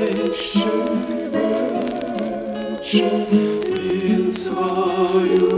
Shiver die Wäsche, in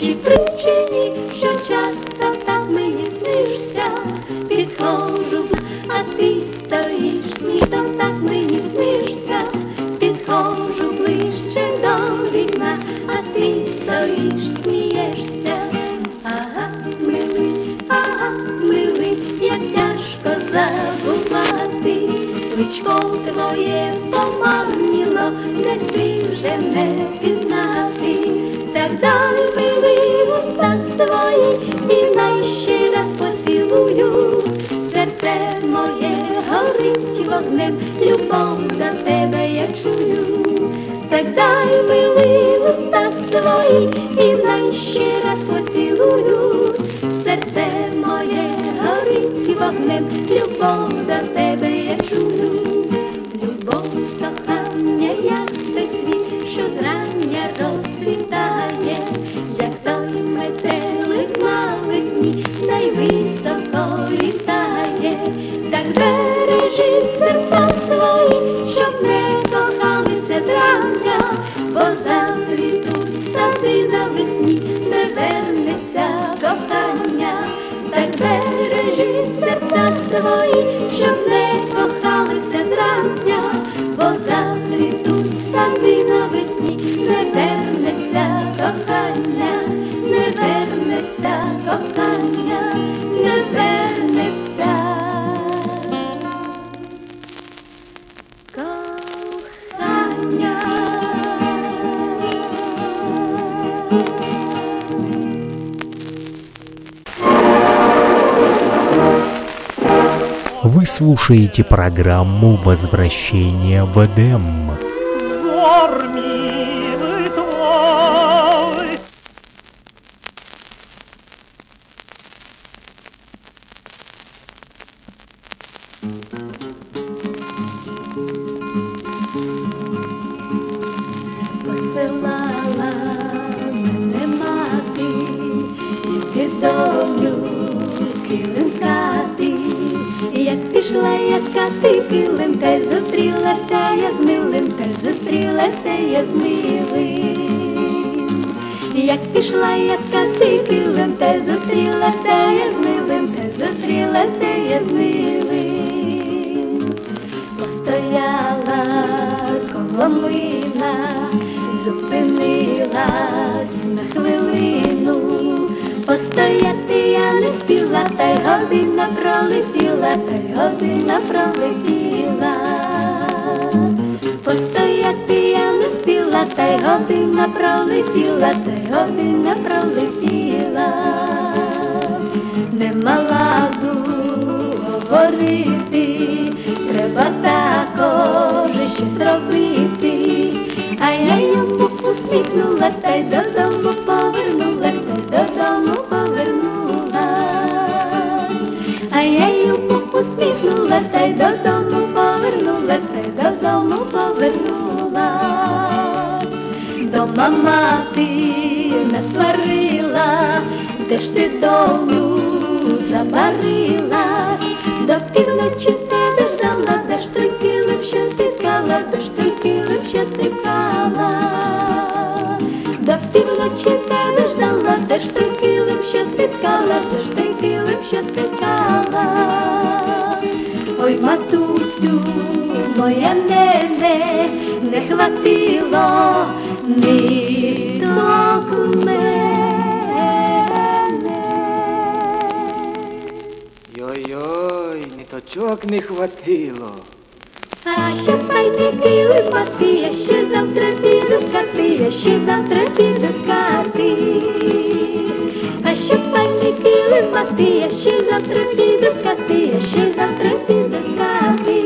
Чи причині, що час де ти вже не пізнати, так дай милий уста твої і найще раз поцілую, серце моє горить вогнем, любов за тебе я чую, так дай милий уста свої, і найще раз поцілую, серце моє горить вогнем, любов за тебе. слушаете программу «Возвращение в Эдем». килим, теж зустрілася, я з милим, теж зустрілася, я з милим. Як пішла, я скати килим, теж зустрілася, я з милим, теж зустрілася, я з милим. Постояла коло мила, зупинила. година пролетіла, та й година пролетіла, постояти я не спіла, та й година пролетіла, та й година пролетіла, нема ладу говорити, треба також щось робити, а я йому усміхнулася та й додому. нею усміхнулась та й додому повернулась, та й додому повернулась, ти мати насварила, де ж ти дому заварилась, до півночі. матусю, моє мене не хватило ниток в мене. Йой-йой, ниточок не хватило. А ще пайці піли пати, я ще завтра піду в карти, я ще завтра піду в. Тайки килимати, я ще завтра піду в кати, я ще завтра піду в кати.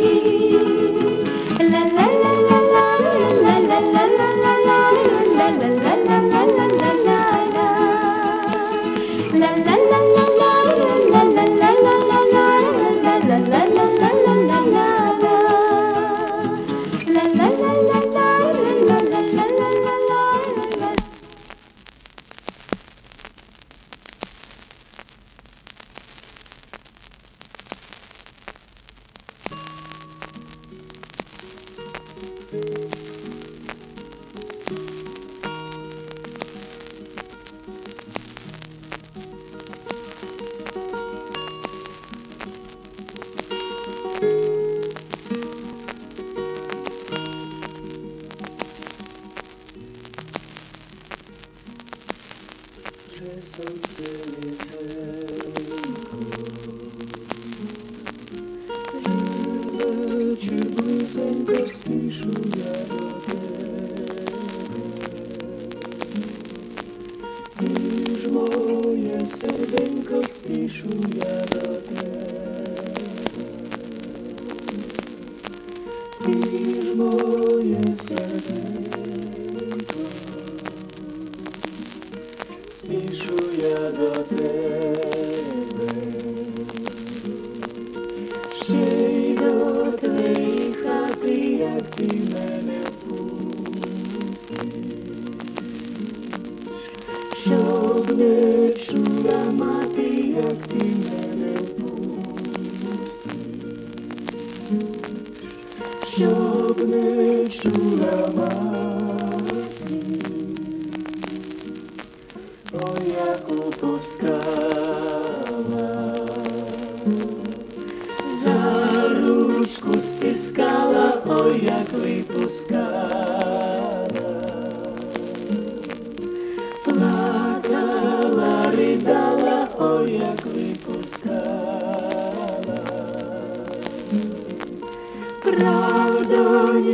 За ручку стискала, ой, як ви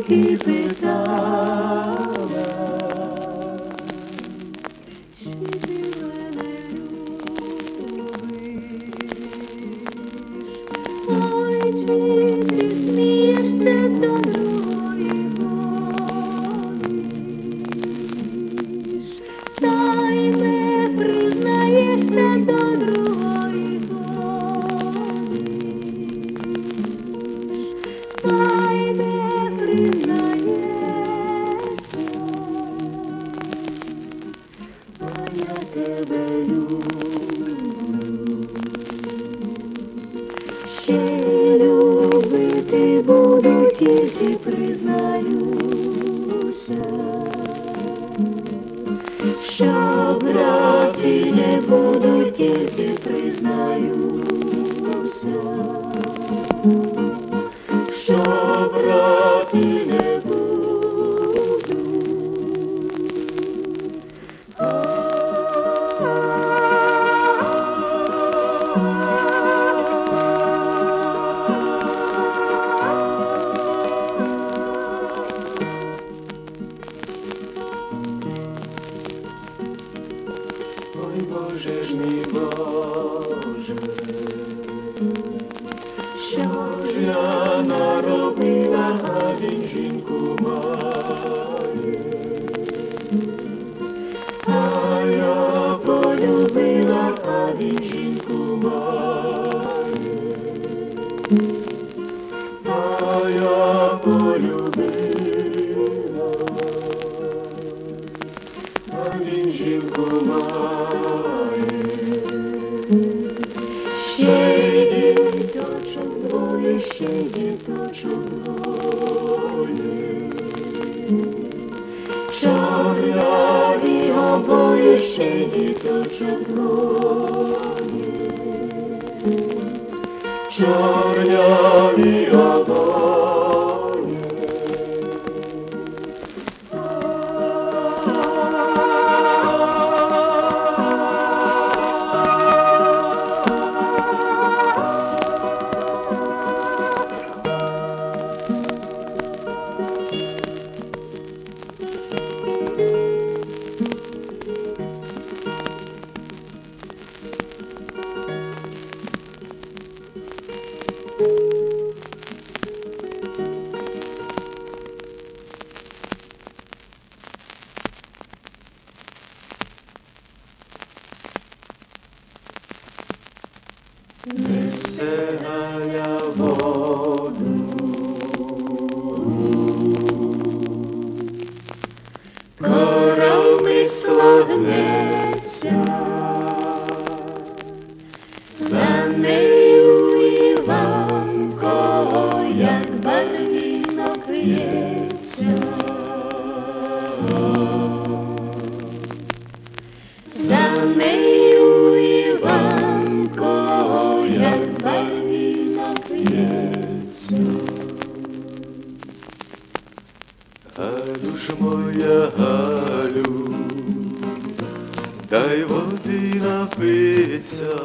keep it. що браки не будуть, тільки признаю. moje to toczy bronie. Czarniami сонця,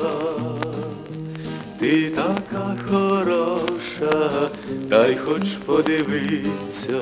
ти така хороша, дай хоч подивиться,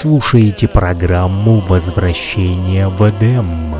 слушаете программу «Возвращение в Эдем».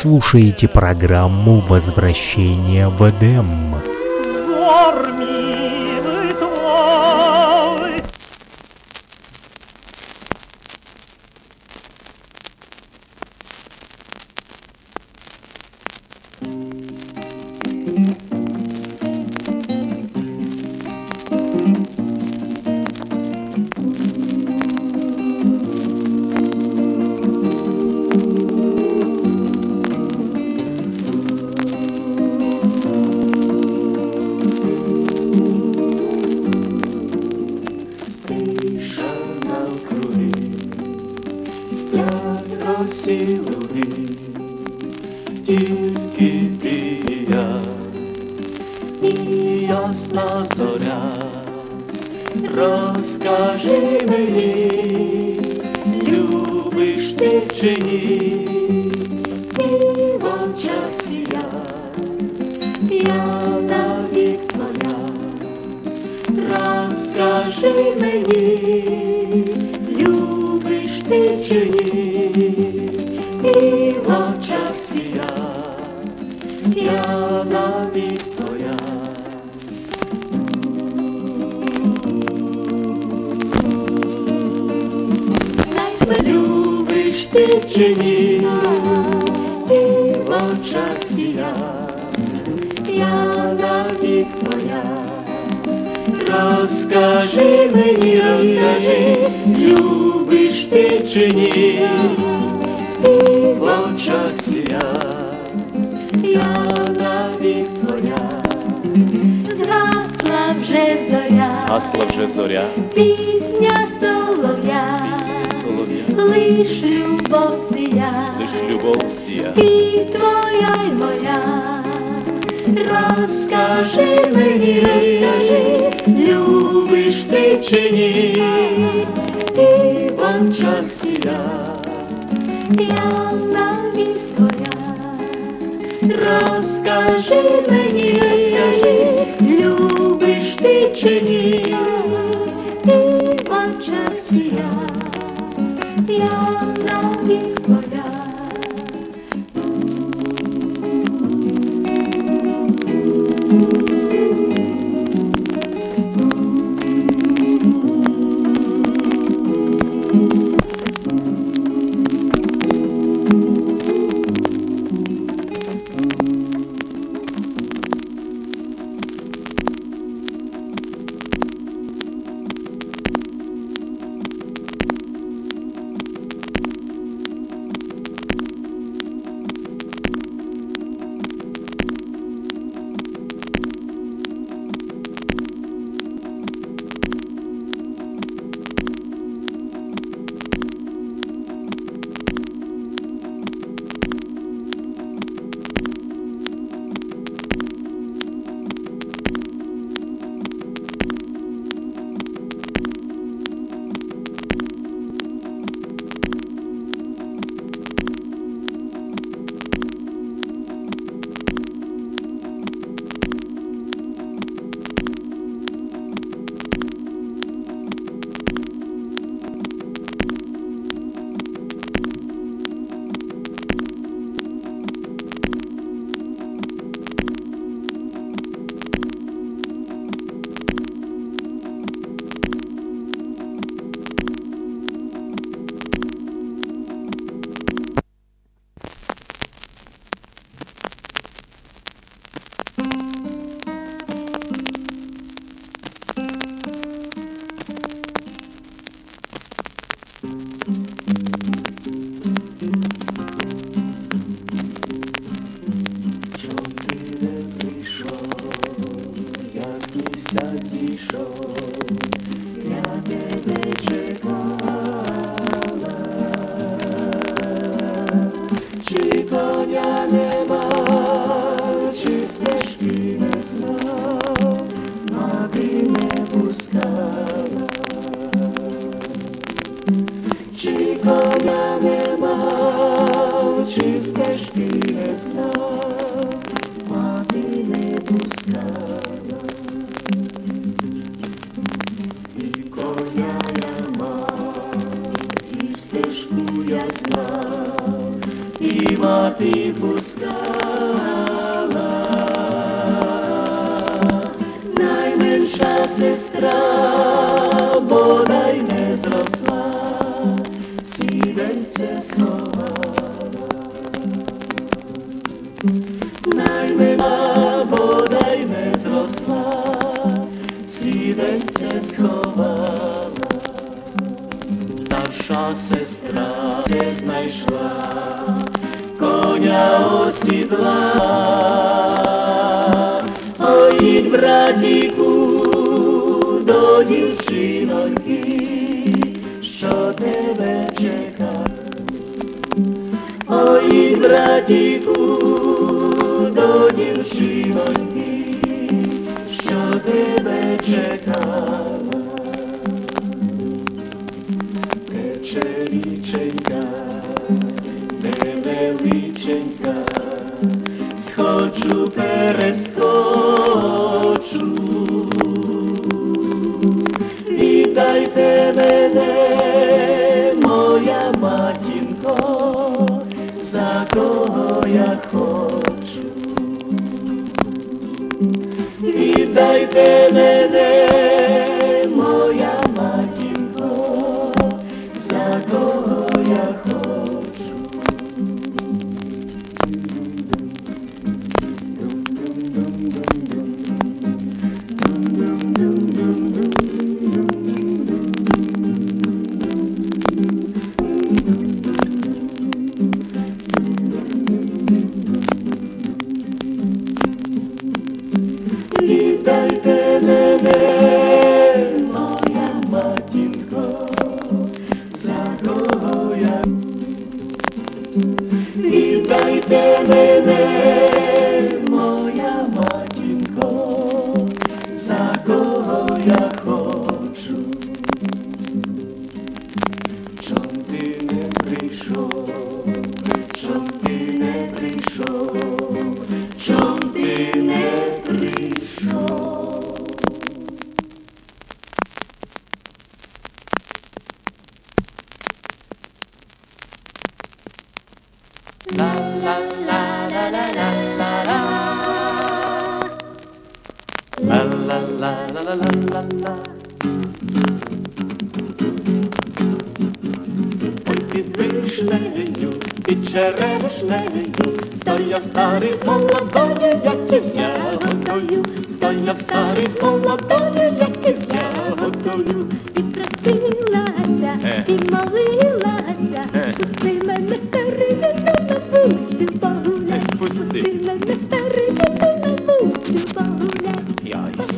Слушаете программу «Возвращение в Эдем». Я навік твоя. Розкажи мені, любиш ти чи ні, і в очах сія, я навік твоя. Любиш ти чи ні, Розкажи мені, розкажи, любиш ти чи ні, і в очах сія, я навік твоя. Згасла вже зоря, Гасла вже зоря, пісня солов'я, солов'я, лиш любов сія, лиш любов сія. і твоя й моя. Розкажи мені, розкажи, любиш ти чи ні, і в Я навіть твоя, розкажи мені, розкажи, любиш ти чи ні, a ty buscaba. Najmensza sestra bodaj nie zrosła, siwejce schowana. Najmensza bodaj nie si siwejce schowana. Starsza sestra коня осідла. Поїдь, братіку, до дівчиноньки, що тебе чекає. Ой, братіку, до дівчиноньки, що тебе чекала. Віддайте мене, La la la la la la la. Ой, під вишнею, під черешнею, стояв старий з молодою, як із ягодою, стояв старий з молодою, як із ягодою. І просилася,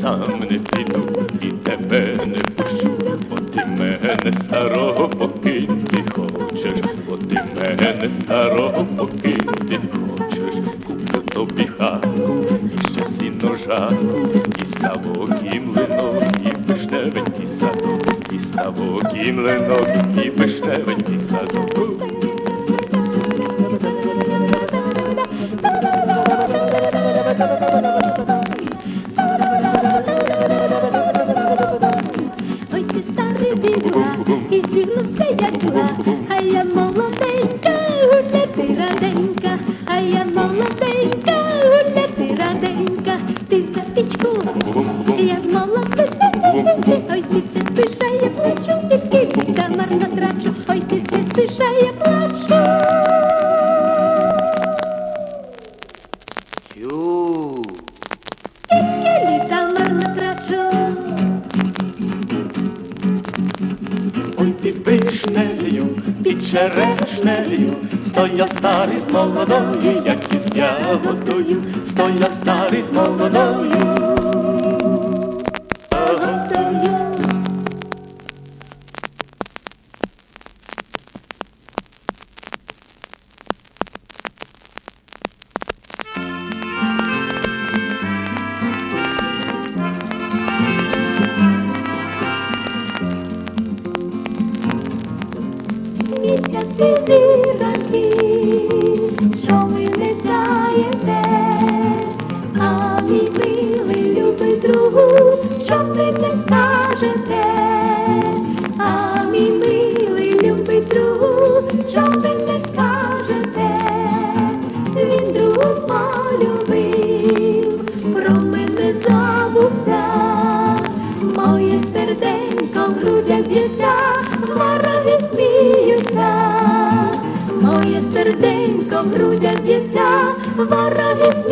сам не піду і тебе не пущу, бо ти мене старого покинути хочеш, бо ти мене старого покинути хочеш, куплю тобі хатку, і ще сіно жатку, і ставок, і млинок, і вишневенький садок, і ставок, і млинок, і вишневенький садок. Я плачу, ти кілька марно трачу, ой, ти все спиша, я плачу. Тю. Я літа марно трачу. Ой, під вишнею, під черешнею, стояв старий з молодою, як із ягодою, стояв старий з молодою. barra de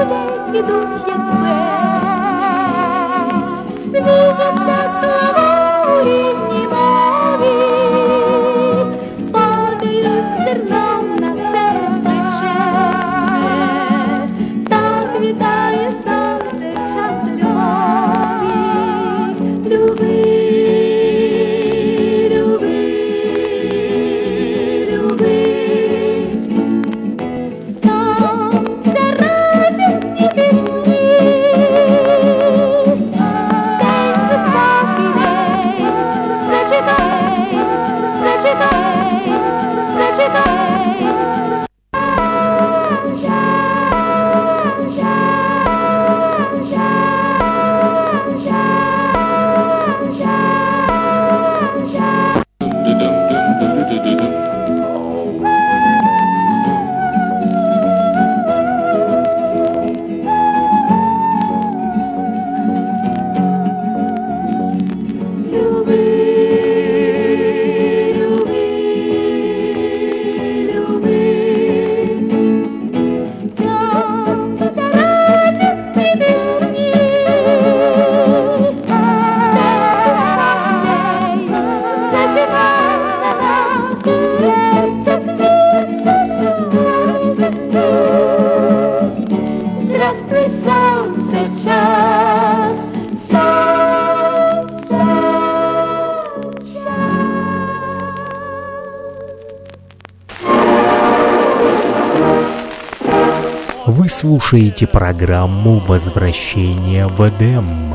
людей ідуть, як весни, світяться слушаете программу «Возвращение в Эдем».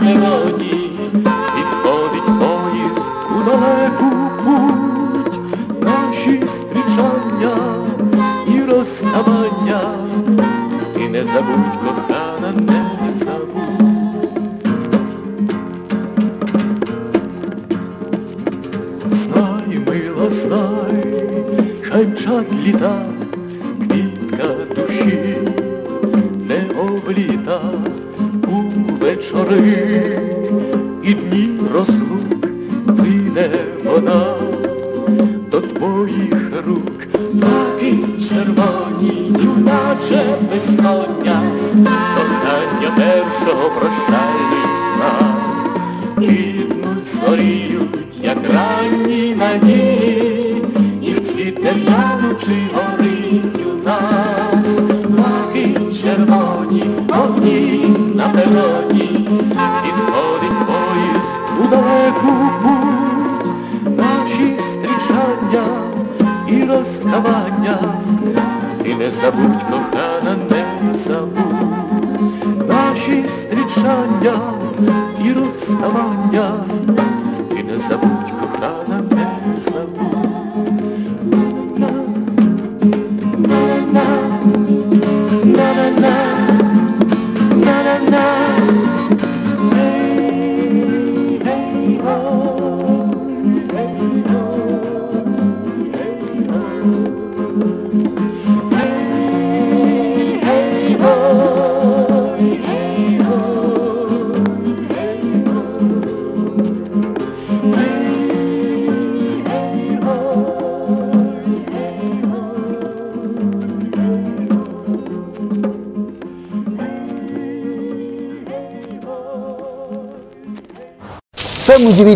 I'm the road. Jerusalemia, in a